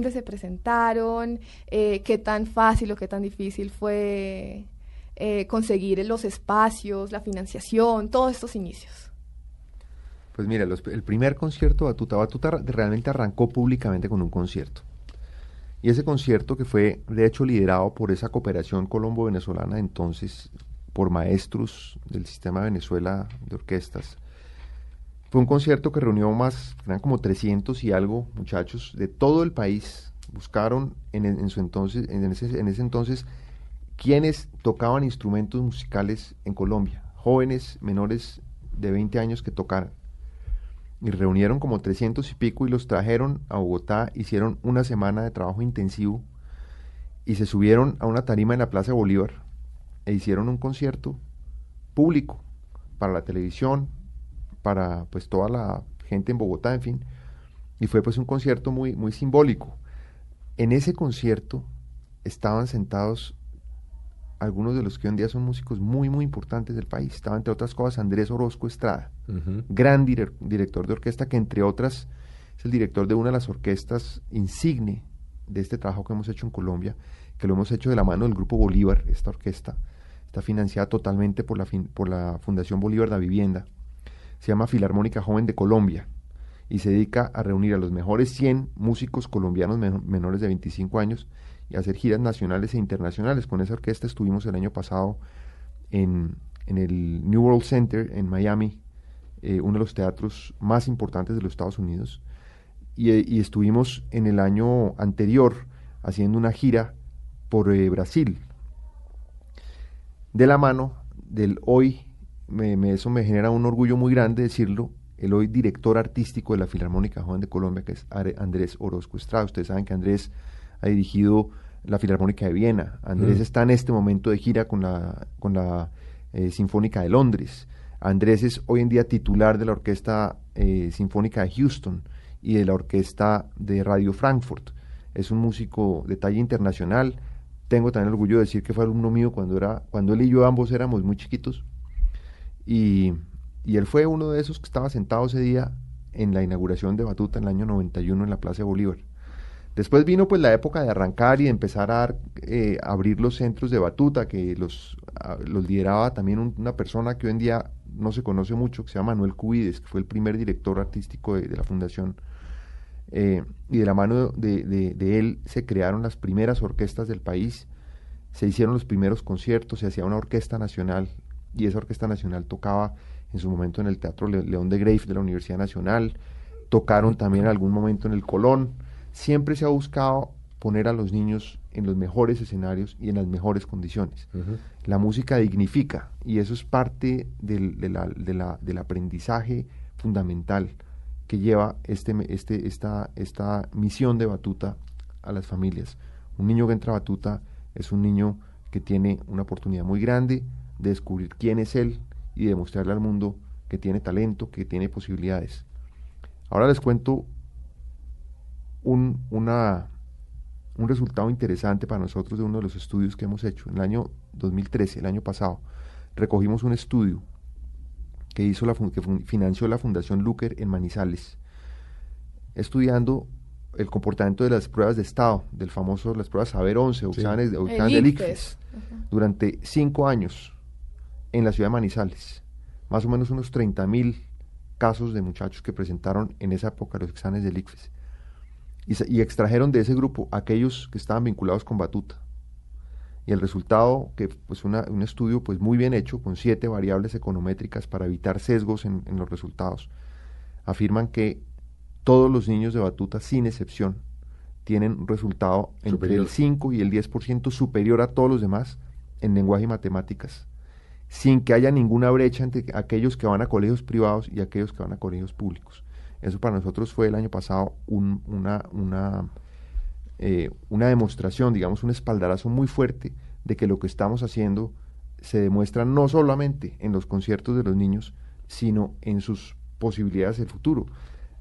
dónde se presentaron, eh, qué tan fácil o qué tan difícil fue eh, conseguir los espacios, la financiación, todos estos inicios. Pues mira, el primer concierto Batuta, Batuta realmente arrancó públicamente con un concierto. Y ese concierto que fue de hecho liderado por esa cooperación colombo-venezolana entonces, por maestros del sistema Venezuela de orquestas, fue un concierto que reunió más, eran como 300 y algo muchachos de todo el país. Buscaron en, su entonces, en ese, en ese entonces quienes tocaban instrumentos musicales en Colombia, jóvenes menores de 20 años que tocaran. Y reunieron como 300 y pico y los trajeron a Bogotá, hicieron una semana de trabajo intensivo y se subieron a una tarima en la Plaza Bolívar e hicieron un concierto público para la televisión, para pues toda la gente en Bogotá, en fin. Y fue pues un concierto muy, muy simbólico. En ese concierto estaban sentados algunos de los que hoy en día son músicos muy, muy importantes del país. Estaba, entre otras cosas, Andrés Orozco Estrada, gran director de orquesta, que entre otras es el director de una de las orquestas insigne de este trabajo que hemos hecho en Colombia, que lo hemos hecho de la mano del Grupo Bolívar, esta orquesta. Está financiada totalmente por la, por la Fundación Bolívar de la Vivienda. Se llama Filarmónica Joven de Colombia y se dedica a reunir a los mejores 100 músicos colombianos menores de 25 años y hacer giras nacionales e internacionales. Con esa orquesta estuvimos el año pasado en, el New World Center en Miami, eh, uno de los teatros más importantes de los Estados Unidos. Y, eh, estuvimos en el año anterior haciendo una gira por eh, Brasil. De la mano del hoy, me, eso me genera un orgullo muy grande decirlo, el hoy director artístico de la Filarmónica Joven de Colombia, que es Andrés Orozco Estrada. Ustedes saben que Andrés ha dirigido la Filarmónica de Viena. Andrés mm. está en este momento de gira con la, con la eh, Sinfónica de Londres. Andrés es hoy en día titular de la Orquesta eh, Sinfónica de Houston y de la Orquesta de Radio Frankfurt. Es un músico de talla internacional. Tengo también el orgullo de decir que fue alumno mío cuando, era, cuando él y yo ambos éramos muy chiquitos. Y, él fue uno de esos que estaba sentado ese día en la inauguración de Batuta en el año 91 en la Plaza Bolívar. Después vino pues la época de arrancar y de empezar a eh, abrir los centros de batuta, que los, los lideraba también una persona que hoy en día no se conoce mucho, que se llama Manuel Cubides, que fue el primer director artístico de, la fundación. Eh, y de la mano de, de, él se crearon las primeras orquestas del país, se hicieron los primeros conciertos, se hacía una orquesta nacional y esa orquesta nacional tocaba en su momento en el Teatro León de Grave de la Universidad Nacional, tocaron también en algún momento en el Colón, siempre se ha buscado poner a los niños en los mejores escenarios y en las mejores condiciones. La música dignifica y eso es parte del, del aprendizaje fundamental que lleva este, este, esta, esta misión de batuta a las familias. Un niño que entra a batuta es un niño que tiene una oportunidad muy grande de descubrir quién es él y de mostrarle al mundo que tiene talento, que tiene posibilidades. Ahora les cuento un, una, un resultado interesante para nosotros de uno de los estudios que hemos hecho. En el año 2013, el año pasado, recogimos un estudio que, hizo la, que financió la Fundación Luker en Manizales, estudiando el comportamiento de las pruebas de estado, del famoso, las pruebas Saber 11 o exámenes, del ICFES, durante cinco años en la ciudad de Manizales. Más o menos unos 30 mil casos de muchachos que presentaron en esa época los exámenes del ICFES y, extrajeron de ese grupo aquellos que estaban vinculados con Batuta. Y el resultado, que pues un estudio pues muy bien hecho, con siete variables econométricas para evitar sesgos en, los resultados, afirman que todos los niños de Batuta, sin excepción, tienen un resultado entre el 5 y el 10% superior a todos los demás en lenguaje y matemáticas, sin que haya ninguna brecha entre aquellos que van a colegios privados y aquellos que van a colegios públicos. Eso para nosotros fue el año pasado una, una, eh, una demostración, digamos, un espaldarazo muy fuerte de que lo que estamos haciendo se demuestra no solamente en los conciertos de los niños, sino en sus posibilidades del futuro.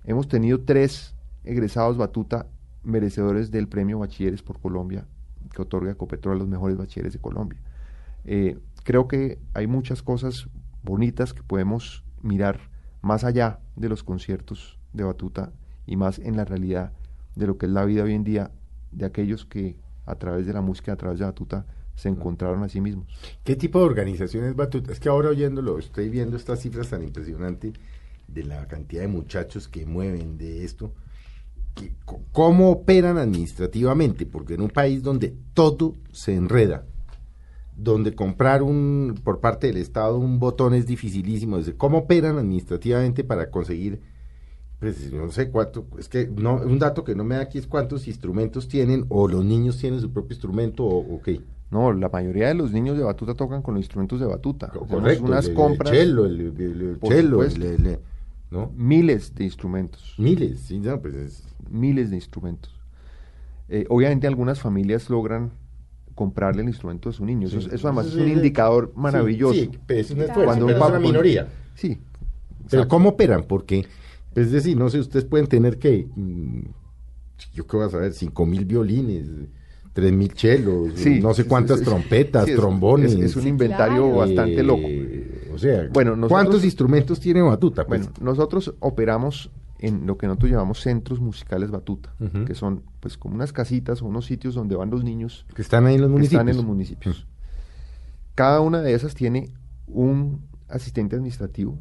Hemos tenido tres egresados Batuta merecedores del premio Bachilleres por Colombia que otorga Copetrol a los mejores bachilleres de Colombia. Eh, creo que hay muchas cosas bonitas que podemos mirar más allá de los conciertos de batuta y más en la realidad de lo que es la vida hoy en día de aquellos que a través de la música, a través de Batuta, se encontraron a sí mismos. ¿Qué tipo de organizaciones Batuta? Es que ahora oyéndolo, estoy viendo estas cifras tan impresionantes de la cantidad de muchachos que mueven de esto. ¿Cómo operan administrativamente? Porque en un país donde todo se enreda, donde comprar un por parte del Estado un botón es dificilísimo. ¿Cómo operan administrativamente para conseguir pues no sé cuánto, es que no, un dato que no me da aquí es cuántos instrumentos tienen o los niños tienen su propio instrumento o, qué. No, la mayoría de los niños de batuta tocan con los instrumentos de batuta. Correcto, unas compras. El el, el, ¿no? Miles de instrumentos. Miles, sí, no, pues Miles de instrumentos. Eh, obviamente algunas familias logran comprarle el instrumento a su niño. Eso, eso además es un indicador maravilloso. Sí, es un Cuando es una minoría. Sí. Pero ¿cómo operan? Porque es decir, no sé, ustedes pueden tener que, mm, yo qué voy a saber, cinco mil violines, tres mil chelos, no sé cuántas trompetas, trombones. Es, un inventario bastante loco. Eh, o sea, bueno, ¿cuántos instrumentos tiene Batuta? Pues? Bueno, nosotros operamos en lo que nosotros llamamos centros musicales Batuta, que son pues como unas casitas o unos sitios donde van los niños. Que están ahí en los municipios. están en los municipios. Cada una de esas tiene un asistente administrativo.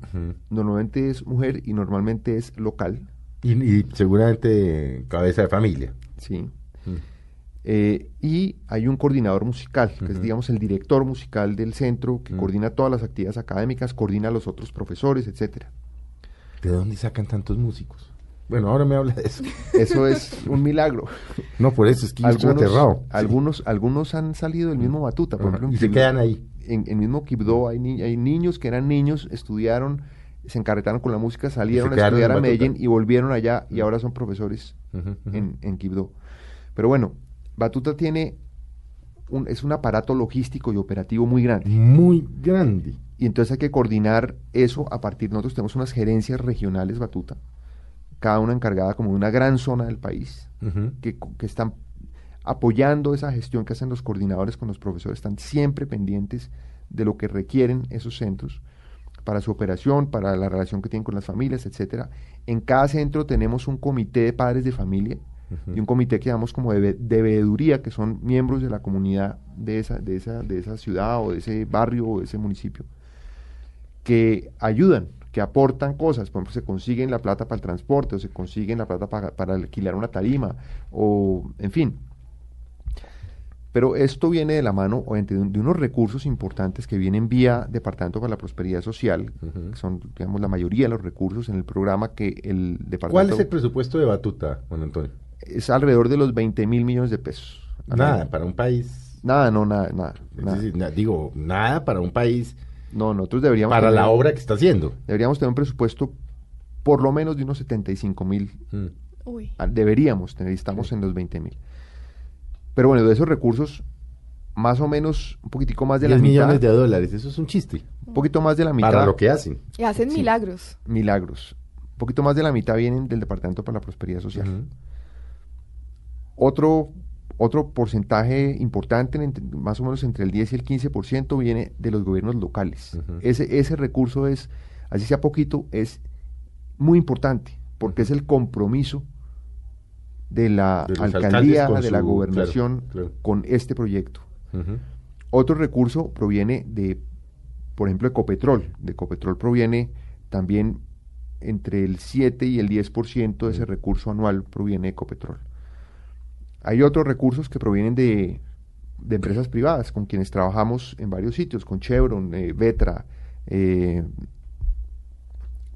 Normalmente es mujer y normalmente es local. Y, seguramente cabeza de familia. Sí. Eh, y hay un coordinador musical, que es, digamos, el director musical del centro, que coordina todas las actividades académicas, coordina a los otros profesores, etcétera. ¿De dónde sacan tantos músicos? Bueno, ahora me habla de eso. Eso es un milagro. No, por eso es que algunos, aterrado. Algunos, algunos han salido del mismo Batuta, por ejemplo. Y se quedan ahí en el mismo Quibdó hay, hay niños que eran niños, estudiaron, se encarretaron con la música, salieron a estudiar a Medellín y volvieron allá y ahora son profesores en, en Quibdó. Pero bueno, Batuta tiene un, es un aparato logístico y operativo muy grande. Muy grande. Y entonces hay que coordinar eso a partir, nosotros tenemos unas gerencias regionales Batuta, cada una encargada como de una gran zona del país, que, que están apoyando esa gestión que hacen los coordinadores con los profesores, están siempre pendientes de lo que requieren esos centros para su operación, para la relación que tienen con las familias, etcétera. En cada centro tenemos un comité de padres de familia y un comité que llamamos como de, de, veeduría, que son miembros de la comunidad de esa, de, esa, de esa ciudad o de ese barrio o de ese municipio, que ayudan, que aportan cosas, por ejemplo, se consiguen la plata para el transporte o se consiguen la plata para, para alquilar una tarima o, en fin, pero esto viene de la mano de, unos recursos importantes que vienen vía Departamento para la Prosperidad Social, que son, digamos, la mayoría de los recursos en el programa que el Departamento... ¿Cuál es el presupuesto de Batuta, Juan Antonio? Es alrededor de los 20 mil millones de pesos. Nada, para un país... Nada, no, nada, nada. digo, nada para un país... No, nosotros deberíamos... Para la obra que está haciendo. Deberíamos tener un presupuesto por lo menos de unos 75 mil. Mm. Deberíamos tener, estamos en los 20 mil. Pero bueno, de esos recursos, más o menos, un poquitico más de la mitad. millones de dólares, eso es un chiste. Un poquito más de la mitad. Para lo que hacen. Y hacen milagros. Milagros. Un poquito más de la mitad vienen del Departamento para la Prosperidad Social. Otro otro porcentaje importante, más o menos entre el 10 y el 15%, viene de los gobiernos locales. ese, ese recurso es, así sea poquito, es muy importante, porque es el compromiso de la alcaldía, de la gobernación con este proyecto. Otro recurso proviene de, por ejemplo, de Copetrol. De Copetrol proviene también entre el 7 y el 10% de ese recurso anual proviene de Copetrol. Hay otros recursos que provienen de, de empresas privadas con quienes trabajamos en varios sitios, con Chevron, eh, Vetra, eh,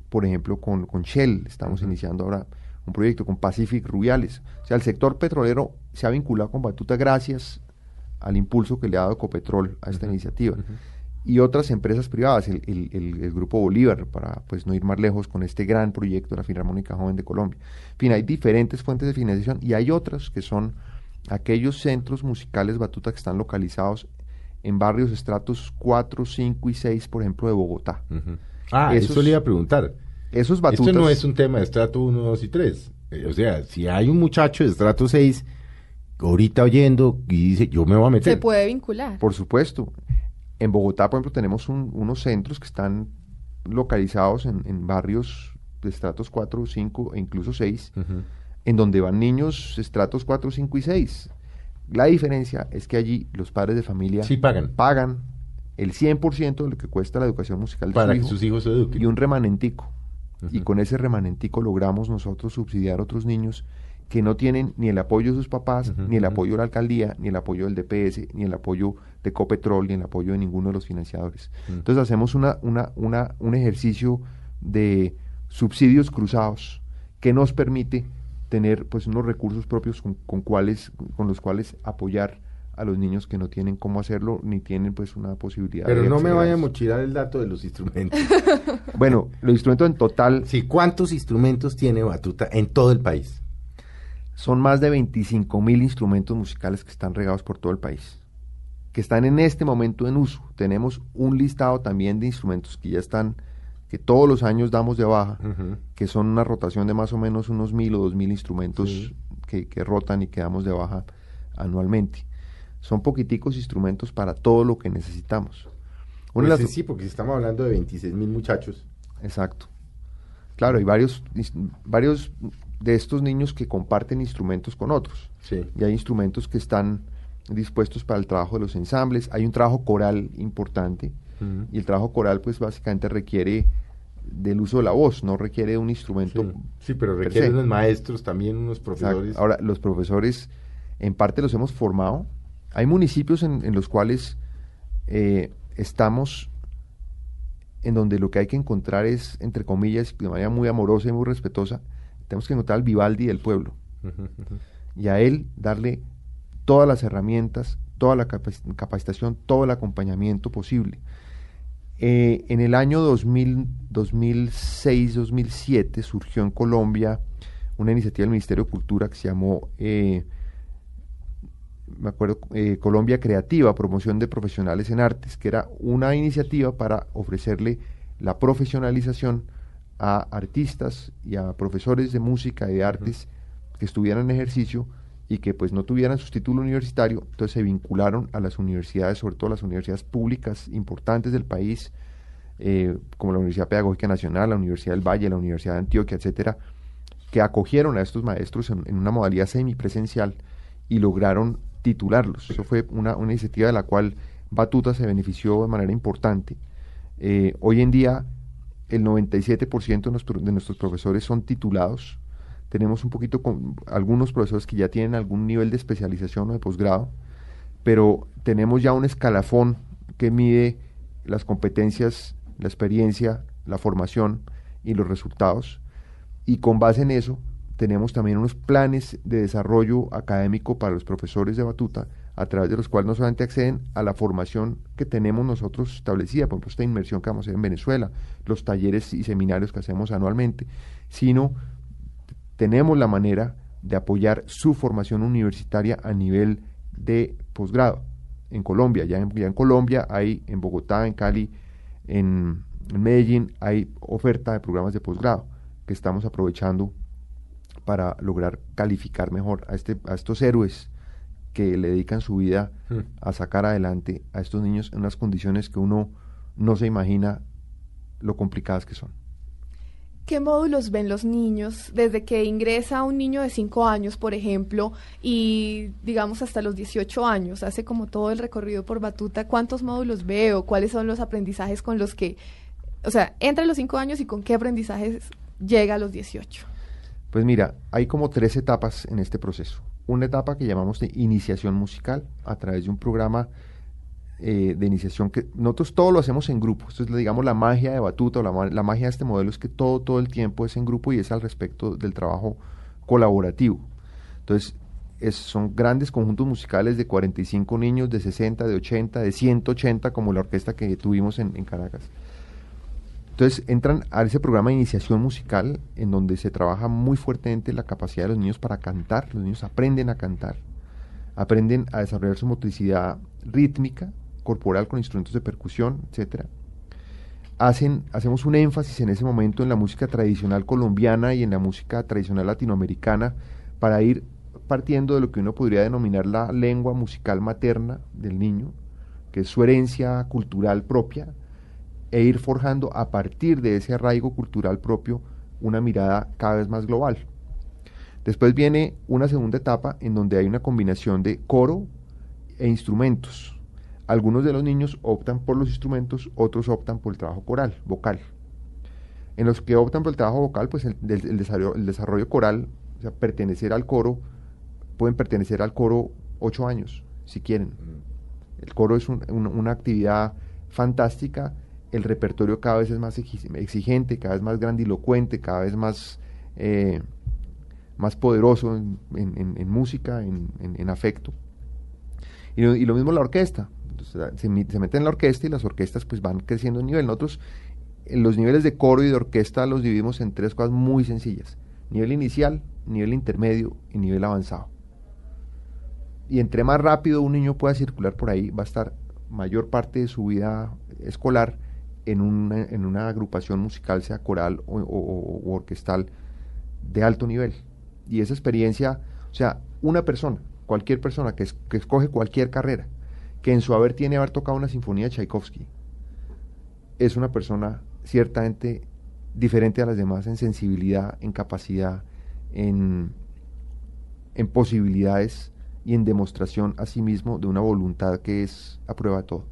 por ejemplo, con, con Shell, estamos iniciando ahora un proyecto con Pacific Rubiales. O sea, el sector petrolero se ha vinculado con Batuta gracias al impulso que le ha dado Ecopetrol a esta iniciativa. Y otras empresas privadas, el, el, Grupo Bolívar, para pues no ir más lejos con este gran proyecto de la Filarmónica Joven de Colombia. En fin, hay diferentes fuentes de financiación y hay otras que son aquellos centros musicales Batuta que están localizados en barrios estratos 4, 5 y 6, por ejemplo, de Bogotá. Ah, eso le iba a preguntar. Esos batutas... Esto no es un tema de estrato 1, 2 y 3. Eh, o sea, si hay un muchacho de estrato 6 ahorita oyendo y dice, yo me voy a meter. Se puede vincular. Por supuesto. En Bogotá, por ejemplo, tenemos unos centros que están localizados en, barrios de estratos 4, 5 e incluso 6. en donde van niños estratos 4, 5 y 6. La diferencia es que allí los padres de familia Sí pagan. pagan el 100% de lo que cuesta la educación musical de Para su que sus hijos se eduquen. y un remanentico. Y con ese remanentico logramos nosotros subsidiar a otros niños que no tienen ni el apoyo de sus papás, ni el apoyo de la alcaldía, ni el apoyo del DPS, ni el apoyo de Copetrol, ni el apoyo de ninguno de los financiadores. Mm. Entonces hacemos una, una, una, un ejercicio de subsidios cruzados que nos permite tener pues unos recursos propios con, con cuales, con los cuales apoyar a los niños que no tienen cómo hacerlo ni tienen pues una posibilidad Pero de no me vaya a mochilar el dato de los instrumentos. Bueno, los instrumentos en total sí, ¿cuántos instrumentos tiene Batuta en todo el país? Son más de 25 mil instrumentos musicales que están regados por todo el país, que están en este momento en uso. Tenemos un listado también de instrumentos que ya están, que todos los años damos de baja, que son una rotación de más o menos unos mil o dos mil instrumentos Sí. que, que rotan y que damos de baja anualmente. Son poquiticos instrumentos para todo lo que necesitamos. Una Pues las- sí, porque estamos hablando de 26 mil muchachos. Exacto. Claro, hay varios, varios de estos niños que comparten instrumentos con otros. Sí. Y hay instrumentos que están dispuestos para el trabajo de los ensambles. Hay un trabajo coral importante. Y el trabajo coral, pues básicamente requiere del uso de la voz, no requiere un instrumento. Sí, sí, pero per requieren se. unos maestros, también unos Exacto. profesores. Ahora, los profesores, en parte los hemos formado. Hay municipios en, en los cuales eh, estamos, en donde lo que hay que encontrar es, entre comillas, de manera muy amorosa y muy respetuosa, tenemos que encontrar al Vivaldi del pueblo y a él darle todas las herramientas, toda la capac- capacitación, todo el acompañamiento posible. Eh, en el año 2000 2006-2007 surgió en Colombia una iniciativa del Ministerio de Cultura que se llamó, eh, me acuerdo, eh, Colombia Creativa, Promoción de Profesionales en Artes, que era una iniciativa para ofrecerle la profesionalización a artistas y a profesores de música y de artes que estuvieran en ejercicio y que pues no tuvieran su título universitario, entonces se vincularon a las universidades, sobre todo las universidades públicas importantes del país, eh, como la Universidad Pedagógica Nacional, la Universidad del Valle, la Universidad de Antioquia, etcétera, que acogieron a estos maestros en, en una modalidad semipresencial y lograron titularlos. Eso fue una, una iniciativa de la cual Batuta se benefició de manera importante. Eh, hoy en día el 97% de, nuestro- de nuestros profesores son titulados. Tenemos un poquito con algunos profesores que ya tienen algún nivel de especialización o de posgrado, pero tenemos ya un escalafón que mide las competencias, la experiencia, la formación y los resultados. Y con base en eso, tenemos también unos planes de desarrollo académico para los profesores de batuta, a través de los cuales no solamente acceden a la formación que tenemos nosotros establecida, por ejemplo, esta inmersión que vamos a hacer en Venezuela, los talleres y seminarios que hacemos anualmente, sino tenemos la manera de apoyar su formación universitaria a nivel de posgrado en Colombia. Ya en, Colombia hay, en Bogotá, en Cali, en, en Medellín, hay oferta de programas de posgrado que estamos aprovechando para lograr calificar mejor a, este, a estos héroes que le dedican su vida Hmm. a sacar adelante a estos niños en unas condiciones que uno no se imagina lo complicadas que son. ¿Qué módulos ven los niños desde que ingresa un niño de 5 años, por ejemplo, y digamos hasta los 18 años? Hace como todo el recorrido por Batuta. ¿Cuántos módulos veo? ¿Cuáles son los aprendizajes con los que, o sea, entre los 5 años y con qué aprendizajes llega a los 18? Pues mira, hay como tres etapas en este proceso. Una etapa que llamamos de iniciación musical a través de un programa eh, de iniciación que nosotros todo lo hacemos en grupo. Esto es, digamos, la magia de Batuta o la, la magia de este modelo es que todo, todo el tiempo es en grupo y es al respecto del trabajo colaborativo. Entonces, es- son grandes conjuntos musicales de 45 niños, de 60, de 80, de 180, como la orquesta que tuvimos en, en Caracas. Entonces entran a ese programa de iniciación musical en donde se trabaja muy fuertemente la capacidad de los niños para cantar. Los niños aprenden a cantar, aprenden a desarrollar su motricidad rítmica, corporal con instrumentos de percusión, etcétera. Hacen, hacemos un énfasis en ese momento en la música tradicional colombiana y en la música tradicional latinoamericana para ir partiendo de lo que uno podría denominar la lengua musical materna del niño, que es su herencia cultural propia, e ir forjando a partir de ese arraigo cultural propio una mirada cada vez más global. Después viene una segunda etapa en donde hay una combinación de coro e instrumentos. Algunos de los niños optan por los instrumentos, otros optan por el trabajo coral, vocal. En los que optan por el trabajo vocal, pues el, desarrollo, coral, o sea, pertenecer al coro, pueden pertenecer al coro ocho años, si quieren. El coro es una actividad fantástica, el repertorio cada vez es más exigente, cada vez más grandilocuente, cada vez más, eh, más poderoso en, música, en, afecto. Y, lo mismo la orquesta. se, mete en la orquesta y las orquestas pues van creciendo en nivel. Nosotros los niveles de coro y de orquesta los dividimos en tres cosas muy sencillas. Nivel inicial, nivel intermedio y nivel avanzado. Y entre más rápido un niño pueda circular por ahí, va a estar mayor parte de su vida escolar en una, en una agrupación musical, sea coral o, orquestal, de alto nivel. Y esa experiencia, o sea, una persona, cualquier persona que, que escoge cualquier carrera, que en su haber tiene haber tocado una sinfonía de Tchaikovsky, es una persona ciertamente diferente a las demás en sensibilidad, en capacidad, en, en posibilidades y en demostración a sí mismo de una voluntad que es a prueba de todo.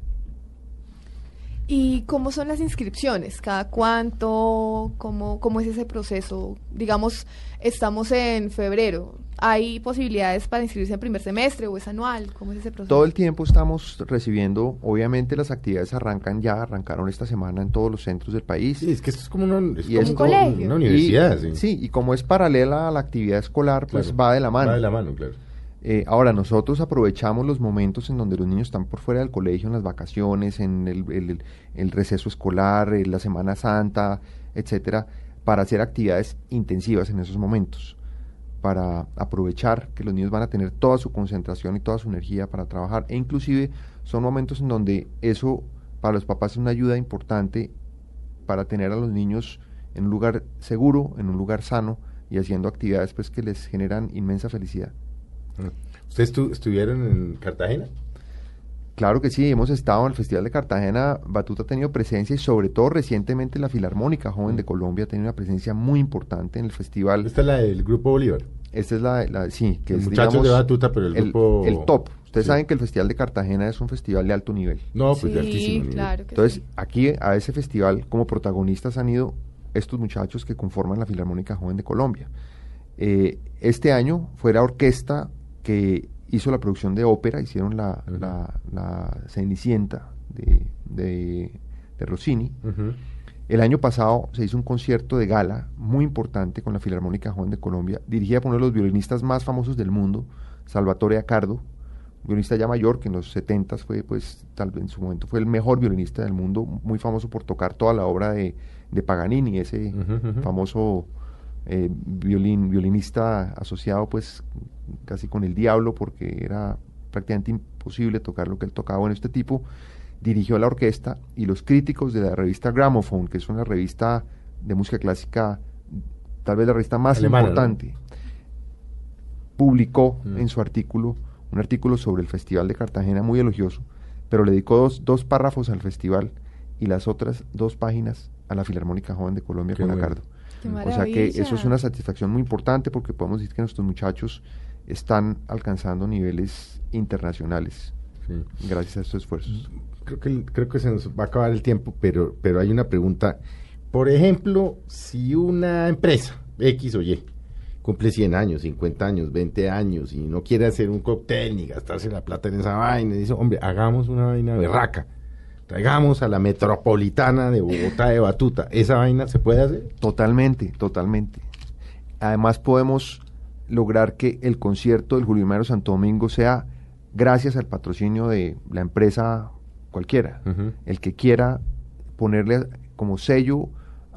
¿Y cómo son las inscripciones? ¿Cada cuánto? ¿Cómo, cómo es ese proceso? Digamos, estamos en febrero. ¿Hay posibilidades para inscribirse en primer semestre o es anual? ¿Cómo es ese proceso? Todo el tiempo estamos recibiendo, obviamente las actividades arrancan ya, arrancaron esta semana en todos los centros del país. Sí, es que esto es como, una, un colegio. una universidad. sí. y como es paralela a la actividad escolar, pues va de la mano. Va de la mano, claro. Eh, ahora, nosotros aprovechamos los momentos en donde los niños están por fuera del colegio, en las vacaciones, en el, receso escolar, en la Semana Santa, etcétera, para hacer actividades intensivas en esos momentos, para aprovechar que los niños van a tener toda su concentración y toda su energía para trabajar. E inclusive son momentos en donde eso para los papás es una ayuda importante para tener a los niños en un lugar seguro, en un lugar sano y haciendo actividades pues que les generan inmensa felicidad. ¿Ustedes estuvieron en Cartagena? Claro que sí, hemos estado en el Festival de Cartagena, Batuta ha tenido presencia y sobre todo recientemente la Filarmónica Joven de mm. Colombia ha tenido una presencia muy importante en el festival. Esta es la del Grupo Bolívar. Esta es la, la sí, que es digamos, de Batuta, pero el, grupo... El top. Ustedes saben que el Festival de Cartagena es un festival de alto nivel. No, pues de altísimo nivel. Claro Entonces, aquí a ese festival como protagonistas han ido estos muchachos que conforman la Filarmónica Joven de Colombia. Eh, este año fue la orquesta que hizo la producción de ópera, hicieron la, la, Cenicienta de, de, Rossini. El año pasado se hizo un concierto de gala muy importante con la Filarmónica Joven de Colombia, dirigida por uno de los violinistas más famosos del mundo, Salvatore Accardo, violinista ya mayor, que en los 70 fue, pues, tal vez en su momento fue el mejor violinista del mundo, muy famoso por tocar toda la obra de, de Paganini, ese famoso eh, violín, violinista asociado pues casi con el diablo porque era prácticamente imposible tocar lo que él tocaba. Bueno, este tipo dirigió la orquesta y los críticos de la revista Gramophone, que es una revista de música clásica, tal vez la revista más importante, publicó mm. en su artículo un artículo sobre el Festival de Cartagena muy elogioso, pero le dedicó dos, dos párrafos al festival y las otras dos páginas a la Filarmónica Joven de Colombia con Acardo. O sea que eso es una satisfacción muy importante porque podemos decir que nuestros muchachos están alcanzando niveles internacionales gracias a estos esfuerzos. Creo que, creo que se nos va a acabar el tiempo, pero, pero hay una pregunta. Por ejemplo, si una empresa X o Y cumple 100 años, 50 años, 20 años y no quiere hacer un cóctel ni gastarse la plata en esa vaina, y dice, hombre, hagamos una vaina berraca traigamos a la metropolitana de Bogotá de Batuta. ¿Esa vaina se puede hacer? Totalmente, totalmente. Además podemos lograr que el concierto del Julio Mario Santo Domingo sea gracias al patrocinio de la empresa cualquiera. El que quiera ponerle como sello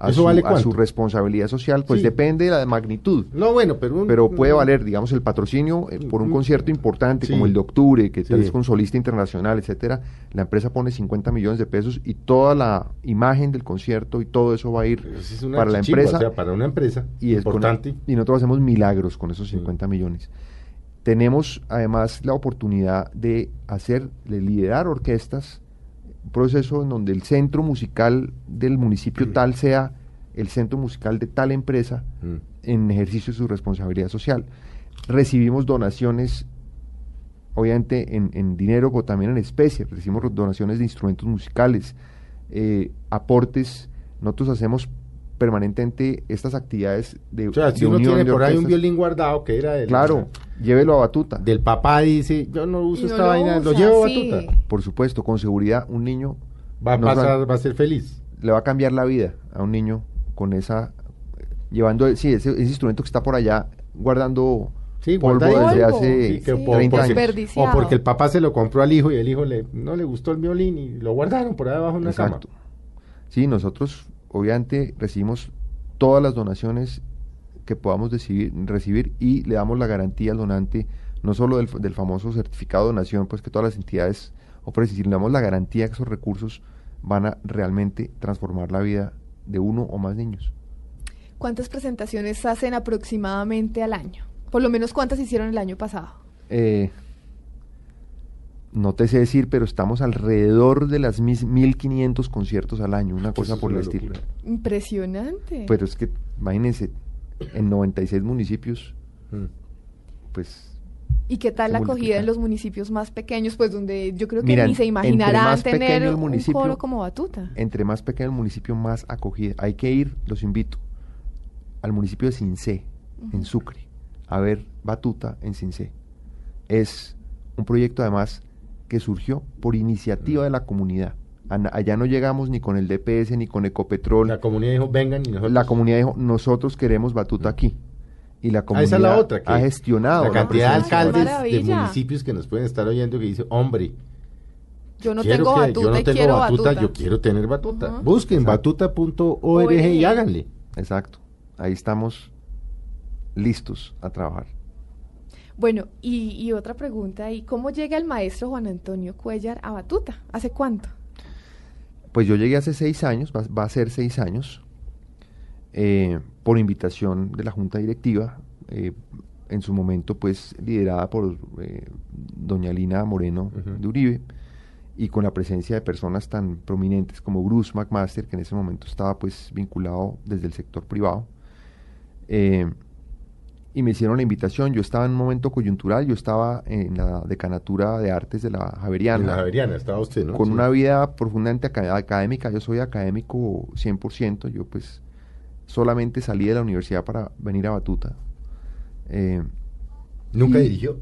a, su, responsabilidad social, pues depende de la magnitud. No, bueno, pero... pero puede valer, digamos, el patrocinio eh, por un concierto importante como el de octubre, que tal es con solista internacional, etcétera. La empresa pone 50 millones de pesos y toda la imagen del concierto y todo eso va a ir para la empresa. para una empresa y importante. y nosotros hacemos milagros con esos 50 millones. Tenemos además la oportunidad de hacer, de liderar orquestas un proceso en donde el centro musical del municipio tal sea el centro musical de tal empresa Mm. en ejercicio de su responsabilidad social. Recibimos donaciones, obviamente en, en dinero, pero también en especie. Recibimos donaciones de instrumentos musicales, eh, aportes. Nosotros hacemos permanentemente estas actividades de, O sea, si de uno unión tiene por ahí un violín guardado que era del, Claro, llévelo a Batuta. del papá, dice, yo no uso no esta lo vaina, lo llevo a sí. Batuta. Por supuesto, con seguridad, un niño Va a pasar, va a ser feliz. le va a cambiar la vida a un niño con esa llevando sí ese, ese instrumento que está por allá guardando Sí, polvo desde Polvo, hace Sí, que Sí, por- 30 porque- años. O porque el papá se lo compró al hijo y el hijo le, no le gustó el violín y lo guardaron por ahí abajo en una Exacto. cama. Sí, nosotros obviamente recibimos todas las donaciones que podamos recibir, recibir y le damos la garantía al donante, no solo del, del famoso certificado de donación, pues que todas las entidades ofrecen, sino le damos la garantía que esos recursos van a realmente transformar la vida de uno o más niños. ¿Cuántas presentaciones hacen aproximadamente al año? Por lo menos cuántas hicieron el año pasado. Eh, no te sé decir, pero estamos alrededor de las mis 1500 conciertos al año, una Pues cosa por el estilo. locura. Impresionante. Pero es que, imagínense, en 96 municipios, Mm. pues ¿Y qué tal la acogida en los municipios más pequeños? Pues donde yo creo que Mira, ni se imaginarán tener el un coro como Batuta. entre más pequeño el municipio, más acogida. Hay que ir, los invito, al municipio de Cincé, en Sucre, a ver Batuta en Cincé. Es un proyecto además que surgió por iniciativa de la comunidad. Allá no llegamos ni con el DPS ni con Ecopetrol. La comunidad dijo, vengan y nosotros... La comunidad dijo, nosotros queremos Batuta aquí. Y la Ah, comunidad esa es la otra. que ha gestionado. La la cantidad de alcaldes de municipios que nos pueden estar oyendo que dice, hombre, Yo no quiero tengo que- Batuta yo no y tengo quiero batuta, Batuta. yo quiero tener batuta. Ajá. Busquen Exacto. batuta.org y háganle. Exacto. Ahí estamos listos a trabajar. Bueno, y, y otra pregunta ahí, ¿cómo llega el maestro Juan Antonio Cuellar a Batuta? ¿Hace cuánto? Pues yo llegué hace seis años, va, va a ser seis años, eh, por invitación de la Junta Directiva, eh, en su momento pues liderada por eh, doña Lina Moreno de Uribe, y con la presencia de personas tan prominentes como Bruce McMaster, que en ese momento estaba pues vinculado desde el sector privado. Y me hicieron la invitación, yo estaba en un momento coyuntural, yo estaba en la decanatura de artes de la Javeriana En la Javeriana estaba usted, ¿no? con Sí. una vida profundamente aca- académica. Yo soy académico 100%. Yo pues solamente salí de la universidad para venir a Batuta. Eh, ¿Nunca dirigió?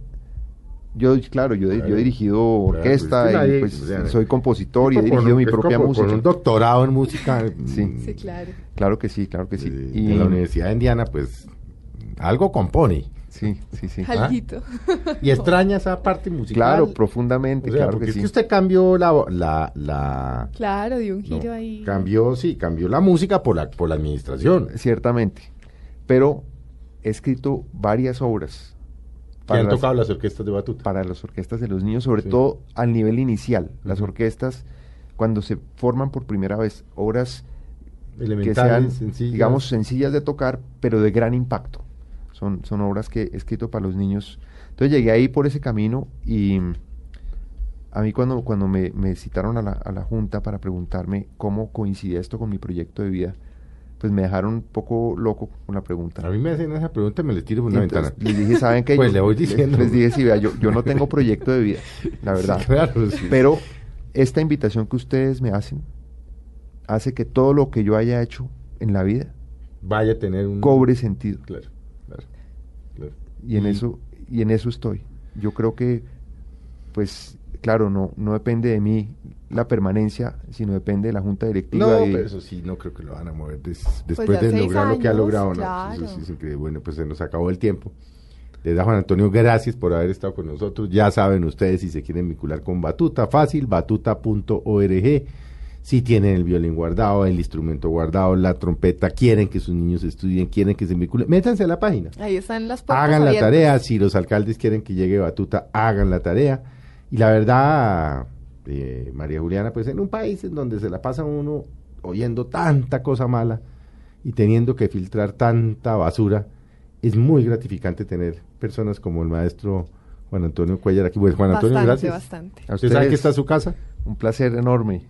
yo, claro, yo, he- yo Claro. he dirigido Claro, orquesta pues, es que y nadie- pues soy compositor y he Con- dirigido mi propia como música. Con un doctorado en música Sí. Sí, claro. Claro que sí, claro que sí. Y- de la Universidad de Indiana, pues algo compone. Sí, sí, sí. Ah. Y extraña esa parte musical. Claro, profundamente, O sea, claro porque que es sí. que usted cambió la, la, la Claro, dio un no, giro ahí. cambió, sí, cambió la música por la, por la administración. Ciertamente. Pero he escrito varias obras Que han las- tocado las orquestas de batuta. para las orquestas de los niños, sobre Sí. todo al nivel inicial. Las orquestas, cuando se forman por primera vez, obras que sean, sencillas. digamos, sencillas de tocar, pero de gran impacto. Son, son obras que he escrito para los niños. Entonces llegué ahí por ese camino y mm, a mí cuando, cuando me, me citaron a la, a la Junta para preguntarme cómo coincidía esto con mi proyecto de vida, pues me dejaron un poco loco con la pregunta. A mí me hacen esa pregunta y me les tiro por una entonces ventana. Les dije, ¿saben qué? Pues Yo- le voy diciendo. Les, dije, sí, vea, yo, yo no tengo proyecto de vida, la verdad. Sí, claro, sí. Pero esta invitación que ustedes me hacen hace que todo lo que yo haya hecho en la vida Vaya a tener un... cobre sentido. Claro. Y en eso, y en eso estoy. Yo creo que, pues, claro, no, no depende de mí la permanencia, sino depende de la junta directiva. No, y- pero eso sí, no creo que lo van a mover des- después ya de lograr lo que ha logrado. No, claro. eso sí es increíble. Bueno, pues se nos acabó el tiempo. Les da Juan Antonio, gracias por haber estado con nosotros. Ya saben ustedes si se quieren vincular con Batuta, fácil, batuta.org. Si tienen el violín guardado, el instrumento guardado, la trompeta, quieren que sus niños estudien, quieren que se vinculen, métanse a la página. Ahí están las puertas Hagan la tarea, si los alcaldes quieren que llegue Batuta, hagan la tarea. Y la verdad, eh, María Juliana, pues en un país en donde se la pasa uno oyendo tanta cosa mala y teniendo que filtrar tanta basura, es muy gratificante tener personas como el maestro Juan Antonio Cuellar aquí. Pues Juan Antonio, Bastante, gracias. bastante. a ¿Usted sabe que está su casa? Un placer enorme.